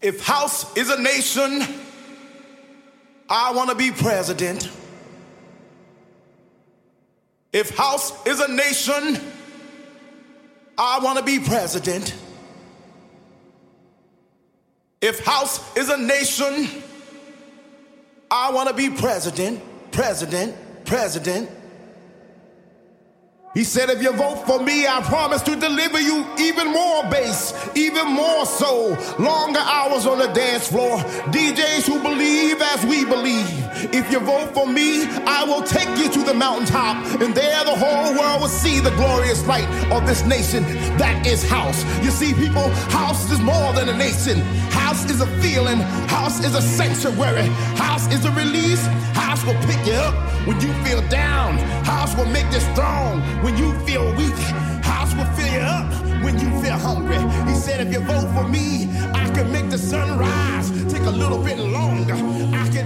If house is a nation, I want to be president. If house is a nation, I want to be president. If house is a nation, I want to be president, president, president. He said, if you vote for me, I promise to deliver you even more bass, even more soul, longer hours on the dance floor. DJs who believe as we believe. If you vote for me, I will take you to the mountaintop, and there the whole world will see the glorious light of this nation that is house. You see, people, house is more than a nation. House is a feeling, house is a sanctuary, house is a release, house will pick you up when you feel down, house will make you strong when you feel weak. House will fill you up when you feel hungry. He said, if you vote for me, I can make the sun rise, take a little bit longer.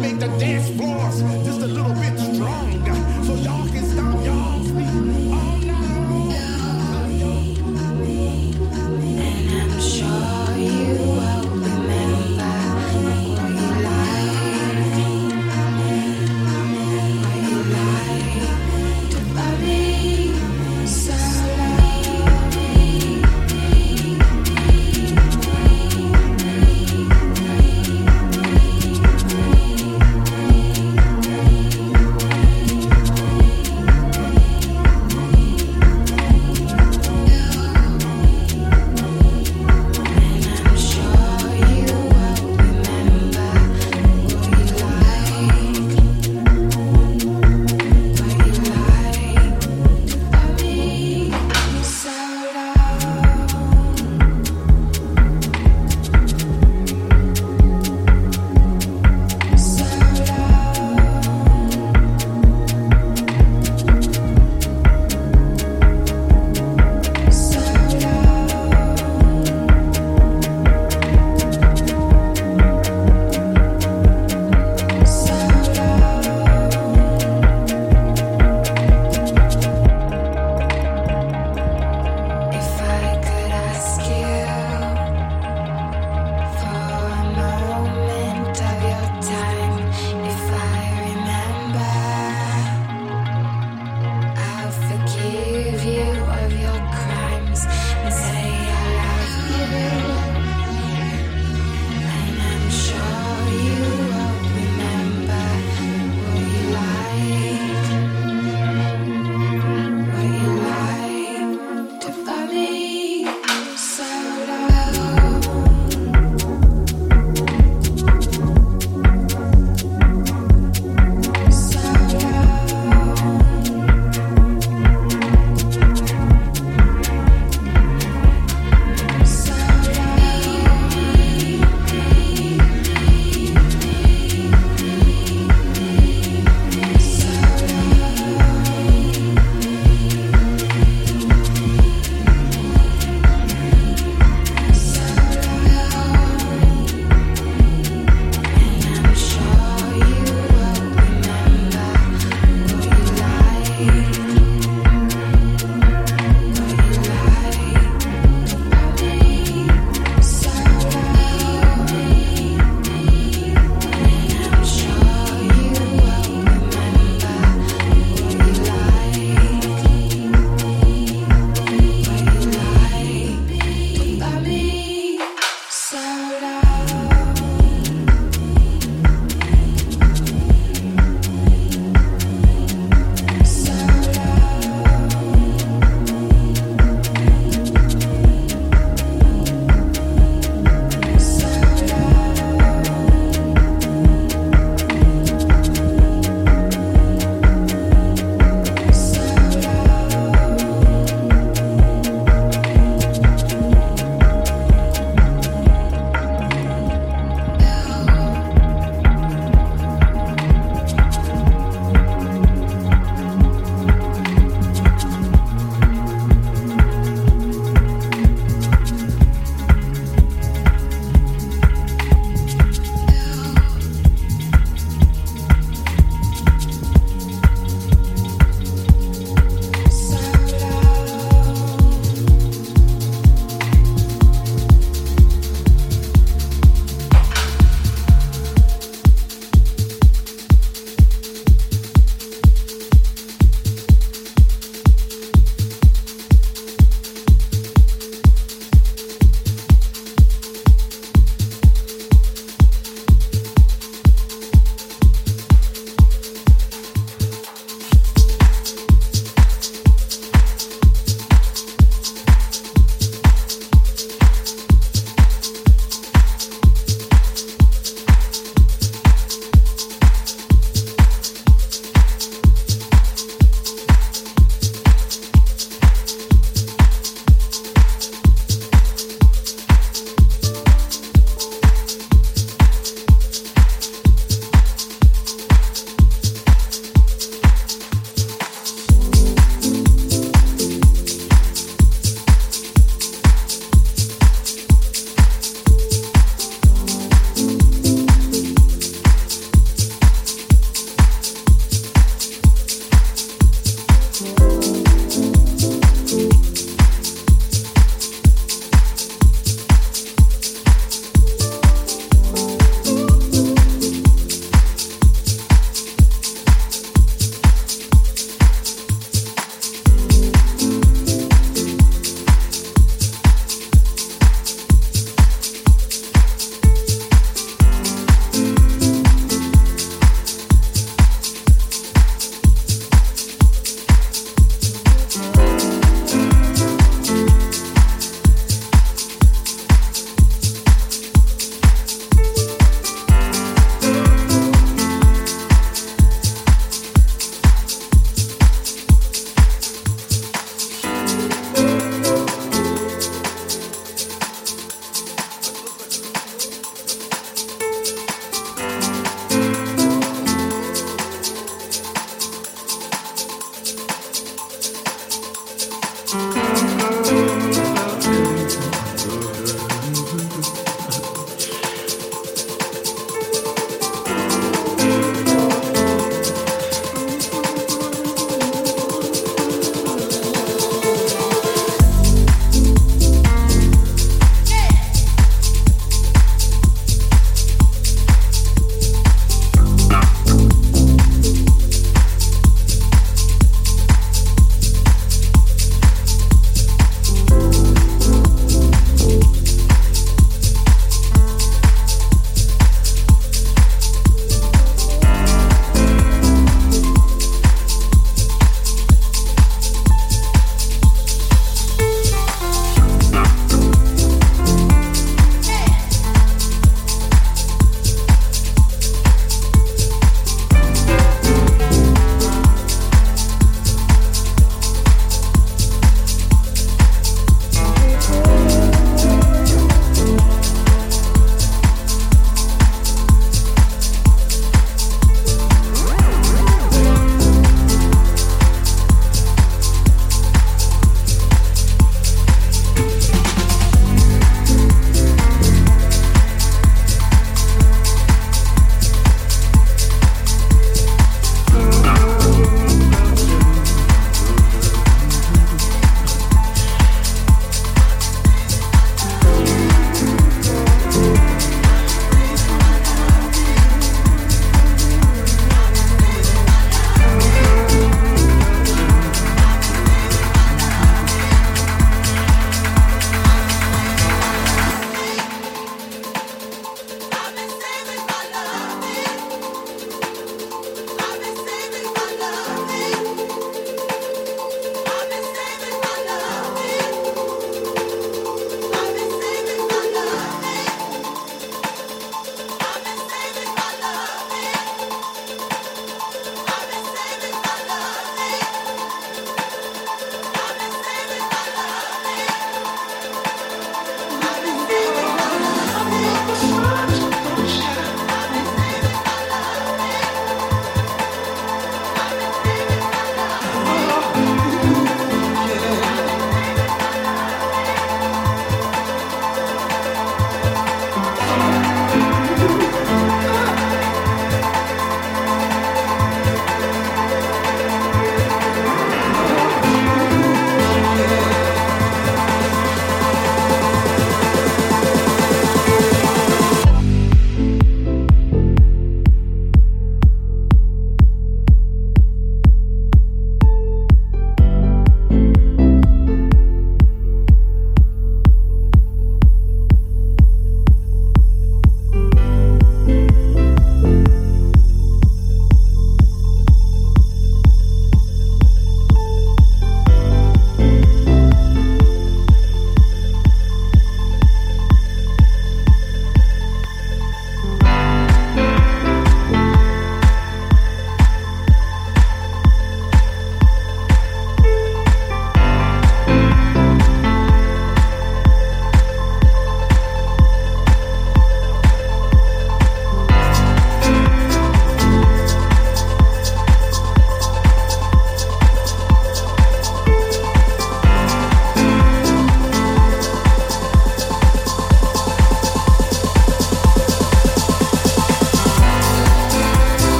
Make the dance floors. Just a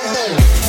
Música